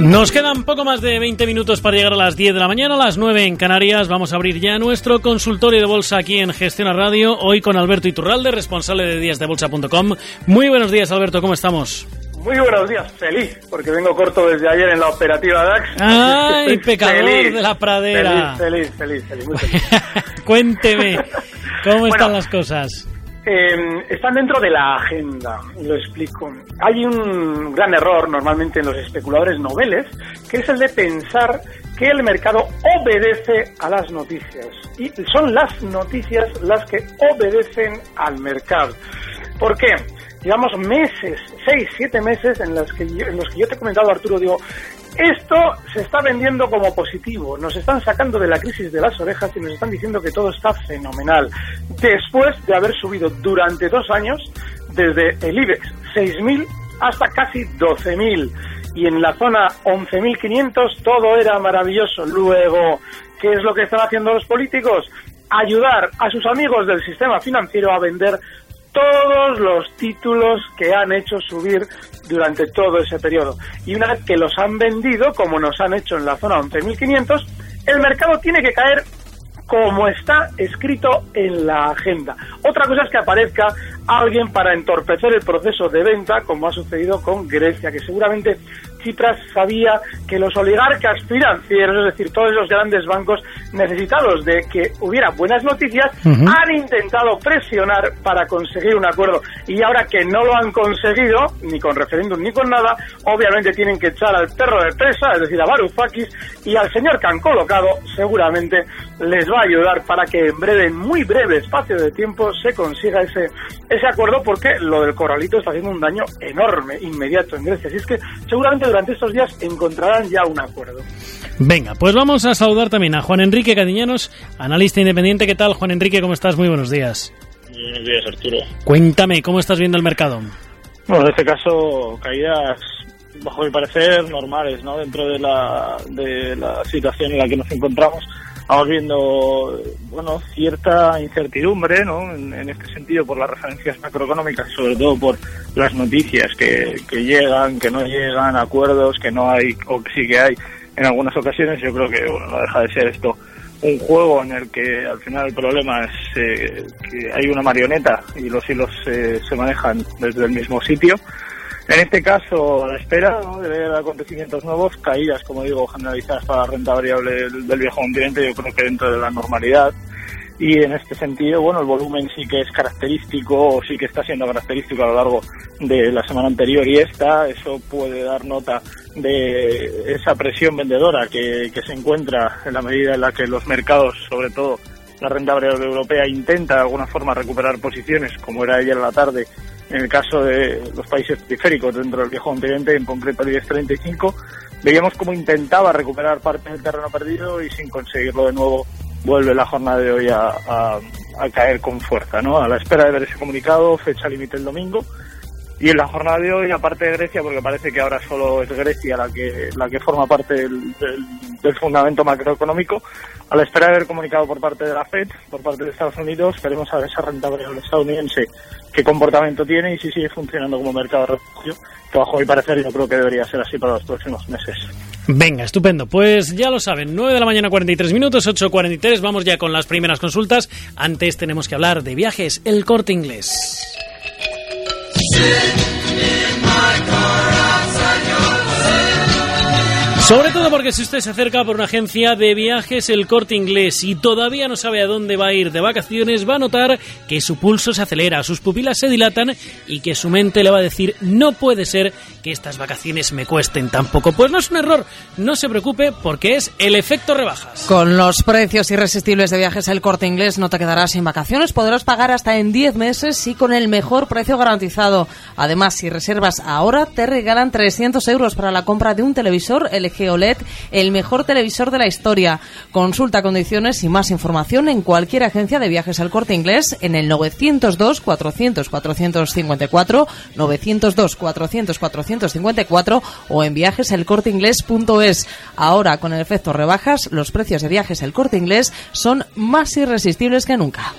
Nos quedan poco más de 20 minutos para llegar a las 10 de la mañana, a las 9 en Canarias. Vamos a abrir ya nuestro consultorio de bolsa aquí en Gestiona Radio, hoy con Alberto Iturralde, responsable de díasdebolsa.com. Muy buenos días, Alberto, ¿cómo estamos? Muy buenos días, feliz, porque vengo corto desde ayer en la operativa DAX. ¡Ay, pecador de la pradera! Feliz, feliz, feliz, muy feliz. Cuénteme, ¿cómo están las cosas? Eh, están dentro de la agenda, lo explico. Hay un gran error normalmente en los especuladores noveles, que es el de pensar que el mercado obedece a las noticias. Y son las noticias las que obedecen al mercado. ¿Por qué? Llevamos meses, seis, siete meses en los que en los que yo te he comentado, Arturo, digo, esto se está vendiendo como positivo, nos están sacando de la crisis de las orejas y nos están diciendo que todo está fenomenal. Después de haber subido durante dos años, desde el IBEX 6.000 hasta casi 12.000 y en la zona 11.500 todo era maravilloso. Luego, ¿qué es lo que están haciendo los políticos? Ayudar a sus amigos del sistema financiero a vender todos los títulos que han hecho subir durante todo ese periodo. Y una vez que los han vendido, como nos han hecho en la zona 11.500, el mercado tiene que caer como está escrito en la agenda. Otra cosa es que aparezca alguien para entorpecer el proceso de venta, como ha sucedido con Grecia, que seguramente Tsipras sabía que los oligarcas financieros, es decir, todos esos grandes bancos necesitados de que hubiera buenas noticias, han intentado presionar para conseguir un acuerdo. Y ahora que no lo han conseguido, ni con referéndum ni con nada, obviamente tienen que echar al perro de presa, es decir, a Varoufakis, y al señor que han colocado, seguramente les va a ayudar para que en breve, en muy breve espacio de tiempo, se consiga ese, ese acuerdo, porque lo del corralito está haciendo un daño enorme, inmediato en Grecia. Así es que seguramente durante estos días encontrarán ya un acuerdo. Venga, pues vamos a saludar también a Juan Enrique Cadiñanos, analista independiente. ¿Qué tal, Juan Enrique? ¿Cómo estás? Muy buenos días. Buenos días, Arturo. Cuéntame, ¿cómo estás viendo el mercado? Bueno, en este caso, caídas, bajo mi parecer, normales, ¿no? Dentro de la, de la situación en la que nos encontramos. Vamos viendo, bueno, cierta incertidumbre, ¿no? En, este sentido, por las referencias macroeconómicas sobre todo por las noticias que, que llegan, que no llegan, acuerdos que no hay o que sí que hay en algunas ocasiones. Yo creo que, bueno, no deja de ser esto un juego en el que al final el problema es eh, que hay una marioneta y los hilos eh, se manejan desde el mismo sitio. En este caso, a la espera de ver acontecimientos nuevos, caídas, como digo, generalizadas para la renta variable del, del viejo continente, yo creo que dentro de la normalidad. Y en este sentido, bueno, el volumen sí que es característico, o sí que está siendo característico a lo largo de la semana anterior y esta. Eso puede dar nota de esa presión vendedora que, que se encuentra en la medida en la que los mercados, sobre todo la renta variable europea, intenta de alguna forma recuperar posiciones, como era ayer en la tarde, en el caso de los países periféricos dentro del viejo continente, en concreto el IBEX 35, veíamos cómo intentaba recuperar parte del terreno perdido y sin conseguirlo de nuevo vuelve la jornada de hoy a, a, a caer con fuerza, ¿no? A la espera de ver ese comunicado, fecha límite el domingo. Y en la jornada de hoy, aparte de Grecia, porque parece que ahora solo es Grecia la que, la que forma parte del, del, del fundamento macroeconómico, a la espera de ver comunicado por parte de la FED, por parte de Estados Unidos, queremos saber esa renta variable estadounidense, qué comportamiento tiene y si sigue funcionando como mercado de refugio, que bajo mi parecer yo creo que debería ser así para los próximos meses. Venga, estupendo. Pues ya lo saben, 9 de la mañana 43 minutos, 8.43, vamos ya con las primeras consultas. Antes tenemos que hablar de viajes, el corte inglés. sitting in my car. Sobre todo porque si usted se acerca por una agencia de viajes, el corte inglés, y todavía no sabe a dónde va a ir de vacaciones, va a notar que su pulso se acelera, sus pupilas se dilatan y que su mente le va a decir no puede ser que estas vacaciones me cuesten tampoco. Pues no es un error, no se preocupe porque es el efecto rebajas. Con los precios irresistibles de viajes el corte inglés no te quedarás sin vacaciones, podrás pagar hasta en 10 meses y con el mejor precio garantizado. Además, si reservas ahora, te regalan 300 euros para la compra de un televisor LG OLED, el mejor televisor de la historia. Consulta condiciones y más información en cualquier agencia de viajes al corte inglés en el 902 400 454, 902 400 454 o en viajeselcorteinglés.es. Ahora, con el efecto rebajas, los precios de viajes al corte inglés son más irresistibles que nunca.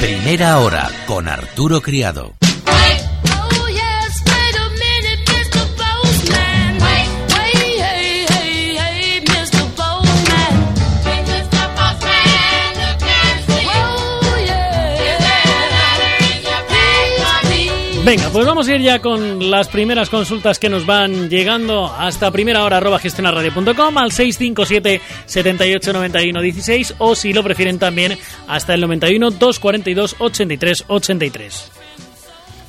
Primera hora con Arturo Criado. Venga, pues vamos a ir ya con las primeras consultas que nos van llegando hasta primera hora arroba gestionarradio.com al 657 78 91 16 o si lo prefieren también hasta el 91 242 83 83.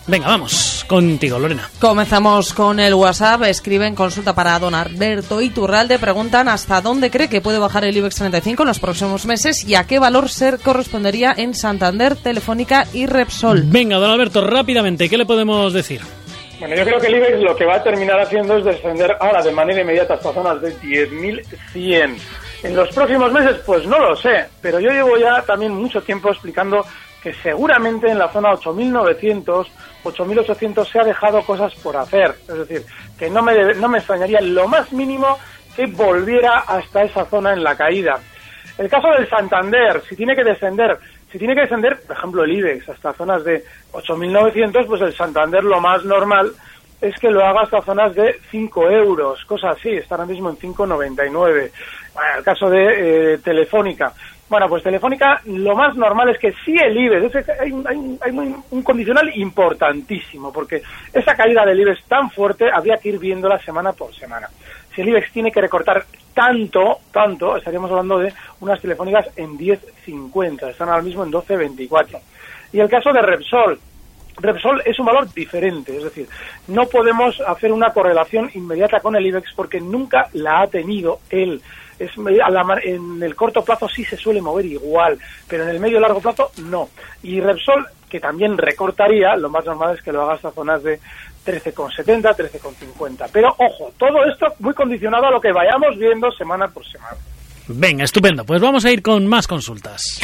Venga, vamos contigo, Lorena. Comenzamos con el WhatsApp. Escriben consulta para don Alberto Iturralde. Preguntan hasta dónde cree que puede bajar el IBEX 35 en los próximos meses y a qué valor ser correspondería en Santander, Telefónica y Repsol. Venga, don Alberto, rápidamente, ¿qué le podemos decir? Bueno, yo creo que el IBEX lo que va a terminar haciendo es descender ahora de manera inmediata hasta zonas de 10.100. En los próximos meses, pues no lo sé, pero yo llevo ya también mucho tiempo explicando que seguramente en la zona 8.900 8.800 se ha dejado cosas por hacer. Es decir, que no me, no me extrañaría lo más mínimo que volviera hasta esa zona en la caída. El caso del Santander, si tiene que descender, si tiene que descender, por ejemplo, el IBEX hasta zonas de 8.900, pues el Santander lo más normal es que lo haga hasta zonas de 5 euros, cosas así, está ahora mismo en 5,99. Bueno, el caso de eh, Telefónica, bueno, pues Telefónica lo más normal es que sí el IBEX, hay, un condicional importantísimo, porque esa caída del IBEX tan fuerte habría que ir viéndola semana por semana. Si el IBEX tiene que recortar tanto, tanto, estaríamos hablando de unas telefónicas en 10.50, están ahora mismo en 12.24. Y el caso de Repsol, Repsol es un valor diferente, es decir, no podemos hacer una correlación inmediata con el IBEX porque nunca la ha tenido él es en el corto plazo sí se suele mover igual, pero en el medio y largo plazo no. Y Repsol, que también recortaría, lo más normal es que lo haga hasta zonas de 13,70, 13,50. Pero ojo, todo esto muy condicionado a lo que vayamos viendo semana por semana. Venga, estupendo. Pues vamos a ir con más consultas.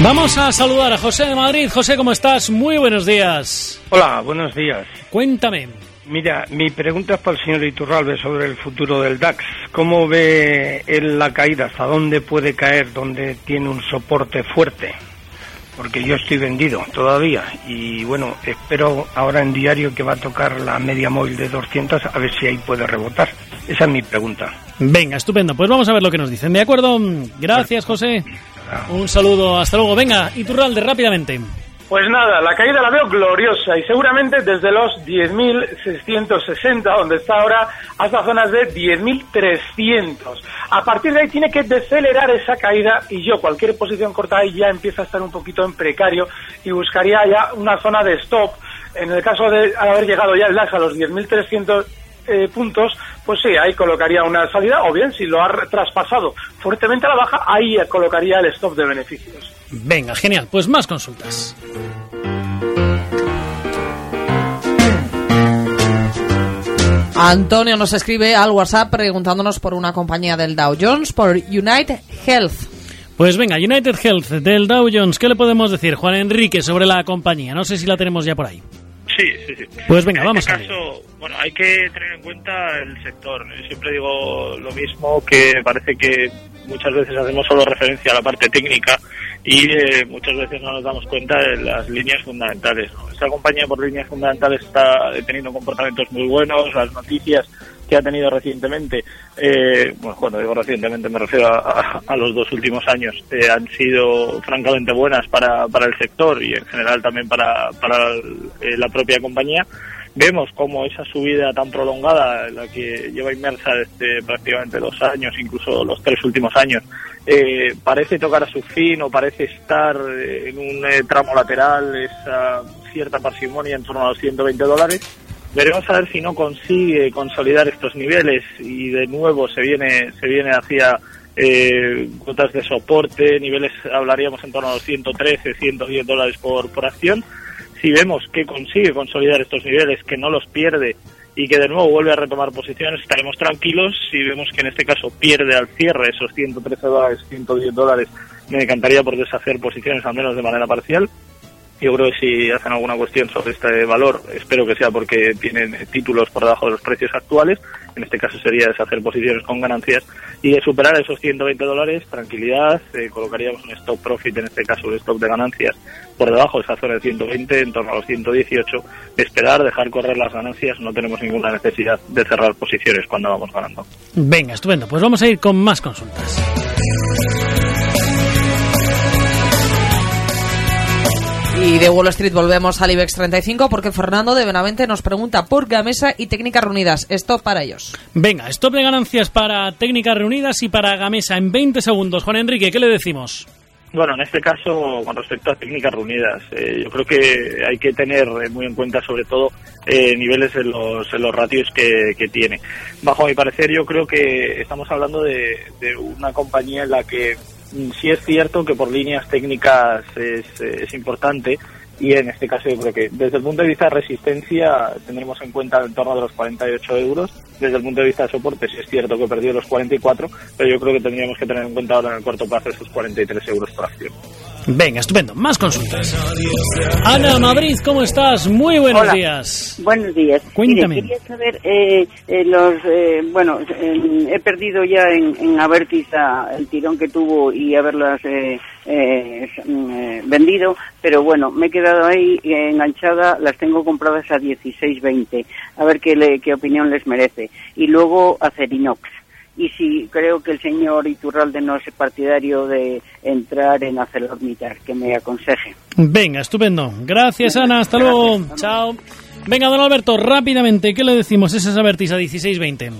Vamos a saludar a José de Madrid. José, ¿cómo estás? Muy buenos días. Hola, buenos días. Cuéntame. Mira, mi pregunta es para el señor Iturralbe sobre el futuro del DAX. ¿Cómo ve él la caída? ¿Hasta dónde puede caer? ¿Dónde tiene un soporte fuerte? Porque yo estoy vendido todavía y bueno, espero ahora en diario que va a tocar la media móvil de 200 a ver si ahí puede rebotar. Esa es mi pregunta. Venga, estupendo. Pues vamos a ver lo que nos dicen. ¿De acuerdo? Gracias, José. Un saludo. Hasta luego. Venga, Iturralde, rápidamente. Pues nada, la caída la veo gloriosa y seguramente desde los 10.660, donde está ahora, hasta zonas de 10.300. A partir de ahí tiene que decelerar esa caída y yo cualquier posición corta ahí ya empieza a estar un poquito en precario y buscaría ya una zona de stop. En el caso de haber llegado ya el DAX a los 10.300 eh, puntos, pues sí, ahí colocaría una salida, o bien si lo ha traspasado fuertemente a la baja, ahí colocaría el stop de beneficios. Venga, genial, pues más consultas. Antonio nos escribe al WhatsApp preguntándonos por una compañía del Dow Jones, por United Health. Pues venga, United Health del Dow Jones, ¿qué le podemos decir, Juan Enrique, sobre la compañía? No sé si la tenemos ya por ahí. Sí, sí, sí. Pues venga, vamos en este caso, Bueno, hay que tener en cuenta el sector. Siempre digo lo mismo, que parece que muchas veces hacemos solo referencia a la parte técnica y eh, muchas veces no nos damos cuenta de las líneas fundamentales. Esta compañía por líneas fundamentales está teniendo comportamientos muy buenos, las noticias que ha tenido recientemente, eh, bueno, cuando digo recientemente me refiero a, los dos últimos años, eh, han sido francamente buenas para, para el sector y en general también para, para eh, la propia compañía vemos como esa subida tan prolongada, la que lleva inmersa desde prácticamente dos años, incluso los tres últimos años, eh, parece tocar a su fin o parece estar eh, en un tramo lateral, esa cierta parsimonia en torno a los 120 dólares. Veremos a ver si no consigue consolidar estos niveles y de nuevo se viene, se viene hacia eh, cuotas de soporte, niveles hablaríamos en torno a los 113, 110 dólares por, por acción si vemos que consigue consolidar estos niveles, que no los pierde y que de nuevo vuelve a retomar posiciones, estaremos tranquilos. Si vemos que en este caso pierde al cierre esos 113 dólares, 110 dólares, me encantaría por deshacer posiciones al menos de manera parcial. Yo creo que si hacen alguna cuestión sobre este valor, espero que sea porque tienen títulos por debajo de los precios actuales. En este caso sería deshacer posiciones con ganancias y de superar esos 120 dólares, tranquilidad, eh, colocaríamos un stop profit, en este caso un stop de ganancias, por debajo de esa zona de 120, en torno a los 118. Esperar, dejar correr las ganancias, no tenemos ninguna necesidad de cerrar posiciones cuando vamos ganando. Venga, estupendo. Pues vamos a ir con más consultas. Y de Wall Street volvemos al IBEX 35 porque Fernando de Benavente nos pregunta por Gamesa y técnicas reunidas. Esto para ellos. Venga, stop de ganancias para técnicas reunidas y para Gamesa en 20 segundos. Juan Enrique, ¿qué le decimos? Bueno, en este caso, con respecto a técnicas reunidas, eh, yo creo que hay que tener muy en cuenta sobre todo eh, niveles en los, en los ratios que, que, tiene. Bajo mi parecer, yo creo que estamos hablando de, de una compañía en la que sí es cierto que por líneas técnicas es, importante, y en este caso yo creo que desde el punto de vista de resistencia tendremos en cuenta en torno de los 48 euros. Desde el punto de vista de soporte sí es cierto que he perdido los 44, pero yo creo que tendríamos que tener en cuenta ahora en el corto plazo esos 43 euros por acción. Venga, estupendo. Más consultas. Ana Madrid, ¿cómo estás? Muy buenos Hola. días. Buenos días. Cuéntame. Mire, quería saber, eh, eh, los, eh, bueno, he perdido ya en, en Avertis a- el tirón que tuvo y haberlas eh, eh, eh, vendido, pero bueno, me he quedado ahí enganchada, las tengo compradas a 16.20, a ver qué, le- qué opinión les merece. Y luego Acerinox. Y si creo que el señor Iturralde no es partidario de entrar en ArcelorMittal, que me aconseje. Venga, estupendo. Gracias, Ana. Hasta luego. Chao. Venga, don Alberto, rápidamente, ¿qué le decimos? Esa es Avertis a 16.20.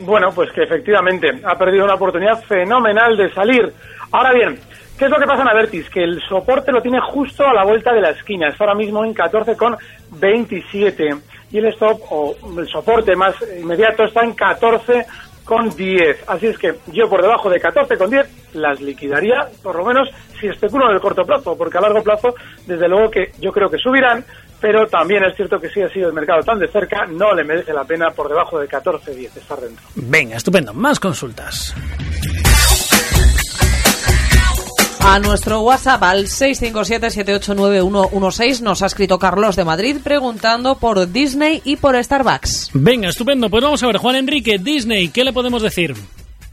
Bueno, pues que efectivamente ha perdido una oportunidad fenomenal de salir. Ahora bien, ¿qué es lo que pasa en Avertis? Que el soporte lo tiene justo a la vuelta de la esquina. Está ahora mismo en 14,27 y el stop o el soporte más inmediato está en 14,10. Así es que yo por debajo de 14,10 las liquidaría, por lo menos si especulo en el corto plazo, porque a largo plazo, desde luego que yo creo que subirán, pero también es cierto que si ha sido el mercado tan de cerca, no le merece la pena por debajo de 14,10 estar dentro. Venga, estupendo. Más consultas. A nuestro WhatsApp al 657-789116 nos ha escrito Carlos de Madrid preguntando por Disney y por Starbucks. Venga, estupendo. Pues vamos a ver, Juan Enrique, Disney, ¿qué le podemos decir?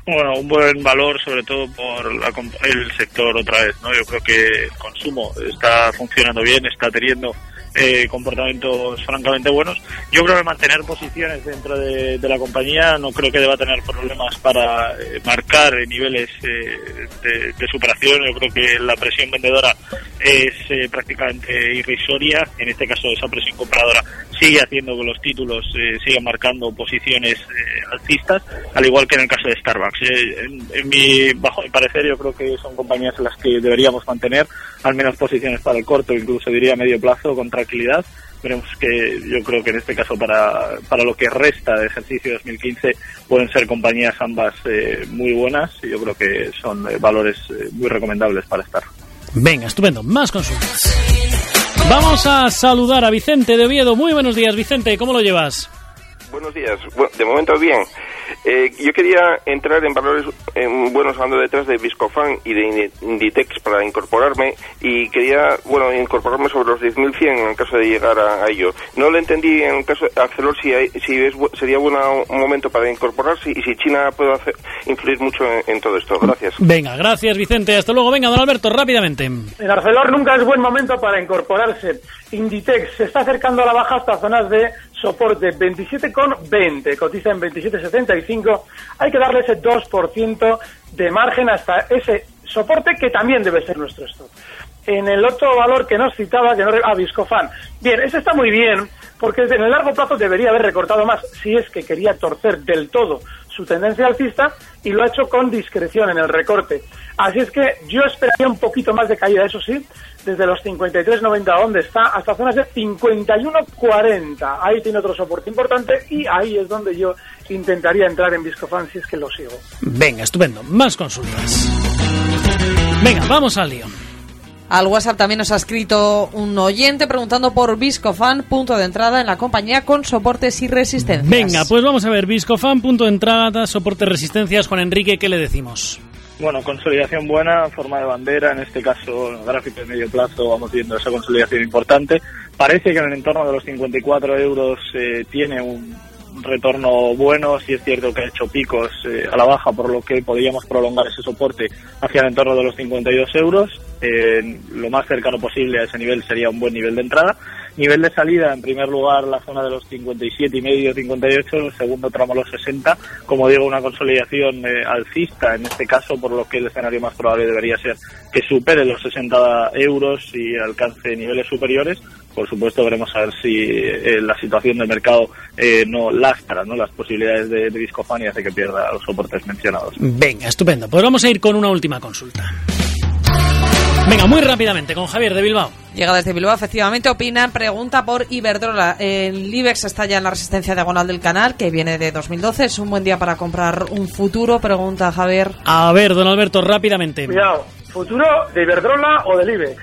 Bueno, un buen valor, sobre todo por la el sector otra vez, ¿no? Yo creo que el consumo está funcionando bien, está teniendo eh, comportamientos francamente buenos. Yo creo que mantener posiciones dentro de, la compañía no creo que deba tener problemas para eh, marcar niveles eh, de superación. Yo creo que la presión vendedora es eh, prácticamente irrisoria. En este caso, esa presión compradora sigue haciendo que los títulos eh, sigan marcando posiciones eh, alcistas, al igual que en el caso de Starbucks. Eh, en, en mi, bajo mi parecer, yo creo que son compañías en las que deberíamos mantener al menos posiciones para el corto, incluso diría medio plazo, con tranquilidad. Veremos que yo creo que en este caso para, para lo que resta de ejercicio 2015 pueden ser compañías ambas eh, muy buenas y yo creo que son eh, valores muy recomendables para estar. Venga, estupendo. Más consultas. Vamos a saludar a Vicente de Oviedo. Muy buenos días, Vicente. ¿Cómo lo llevas? Buenos días. De momento bien. Eh, yo quería entrar en valores en buenos hablando detrás de Viscofan y de Inditex para incorporarme y quería, bueno, incorporarme sobre los 10.100 en el caso de llegar a, a ello. No lo entendí en el caso de Arcelor si, hay- si es, sería bueno un momento para incorporarse y si China puede hacer, influir mucho en, en todo esto. Gracias. Venga, gracias, Vicente. Hasta luego. Venga, don Alberto, rápidamente. En Arcelor nunca es buen momento para incorporarse. Inditex se está acercando a la baja hasta zonas de soporte 27,20, cotiza en 27,75, hay que darle ese 2% de margen hasta ese soporte que también debe ser nuestro stop. En el otro valor que nos citaba, que no, ah, Viscofan. Bien, ese está muy bien, porque en el largo plazo debería haber recortado más si es que quería torcer del todo su tendencia alcista y lo ha hecho con discreción en el recorte. Así es que yo esperaría un poquito más de caída, eso sí, desde los 53.90 donde está hasta zonas de 51.40. Ahí tiene otro soporte importante y ahí es donde yo intentaría entrar en Viscofan si es que lo sigo. Venga, estupendo. Más consultas. Venga, vamos al lío. Al WhatsApp también nos ha escrito un oyente preguntando por Viscofan, punto de entrada en la compañía con soportes y resistencias. Venga, pues vamos a ver, Viscofan, punto de entrada, soportes, resistencias. Juan Enrique, ¿qué le decimos? Bueno, consolidación buena, forma de bandera, en este caso, gráfico de medio plazo, vamos viendo esa consolidación importante. Parece que en el entorno de los 54 euros eh, tiene un, retorno bueno, si es cierto que ha hecho picos eh, a la baja, por lo que podríamos prolongar ese soporte hacia el entorno de los 52 euros. Eh, lo más cercano posible a ese nivel sería un buen nivel de entrada. Nivel de salida, en primer lugar, la zona de los 57 y medio, 58, el segundo tramo los 60. Como digo, una consolidación eh, alcista en este caso, por lo que el escenario más probable debería ser que supere los 60 euros y alcance niveles superiores por supuesto veremos a ver si eh, la situación del mercado eh, no lastra ¿no? las posibilidades de, de y hace que pierda los soportes mencionados. Venga, estupendo. Pues vamos a ir con una última consulta. Venga, muy rápidamente, con Javier de Bilbao. Llega desde Bilbao, efectivamente, opina, pregunta por Iberdrola. El IBEX está ya en la resistencia diagonal del canal, que viene de 2012. Es un buen día para comprar un futuro, pregunta Javier. A ver, don Alberto, rápidamente. Cuidado, ¿futuro de Iberdrola o del IBEX?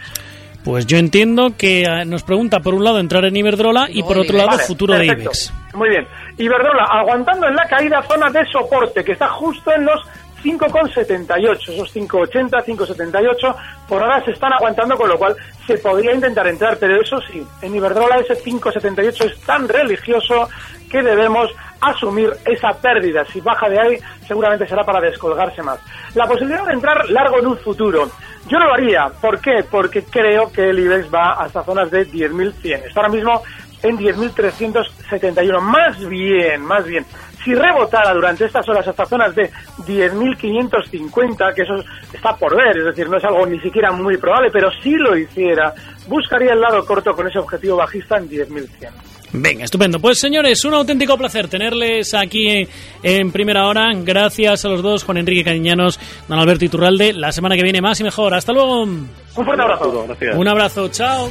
Pues yo entiendo que eh, nos pregunta por un lado entrar en Iberdrola y por otro lado futuro de IBEX. Muy bien. Iberdrola aguantando en la caída zona de soporte que está justo en los 5,78, esos 5,80, 5,78, por ahora se están aguantando, con lo cual se podría intentar entrar, pero eso sí, en Iberdrola ese 5,78 es tan religioso que debemos asumir esa pérdida. Si baja de ahí, seguramente será para descolgarse más. La posibilidad de entrar largo en un futuro. Yo lo haría. ¿Por qué? Porque creo que el IBEX va hasta zonas de 10.100. Está ahora mismo en 10.371. Más bien, más bien. Si rebotara durante estas horas hasta zonas de 10.550, que eso está por ver, es decir, no es algo ni siquiera muy probable, pero si lo hiciera, buscaría el lado corto con ese objetivo bajista en 10.100. Venga, estupendo. Pues señores, un auténtico placer tenerles aquí en, primera hora. Gracias a los dos, Juan Enrique Cariñanos, don Alberto Iturralde. La semana que viene más y mejor. Hasta luego. Un fuerte abrazo. Un abrazo. Chao.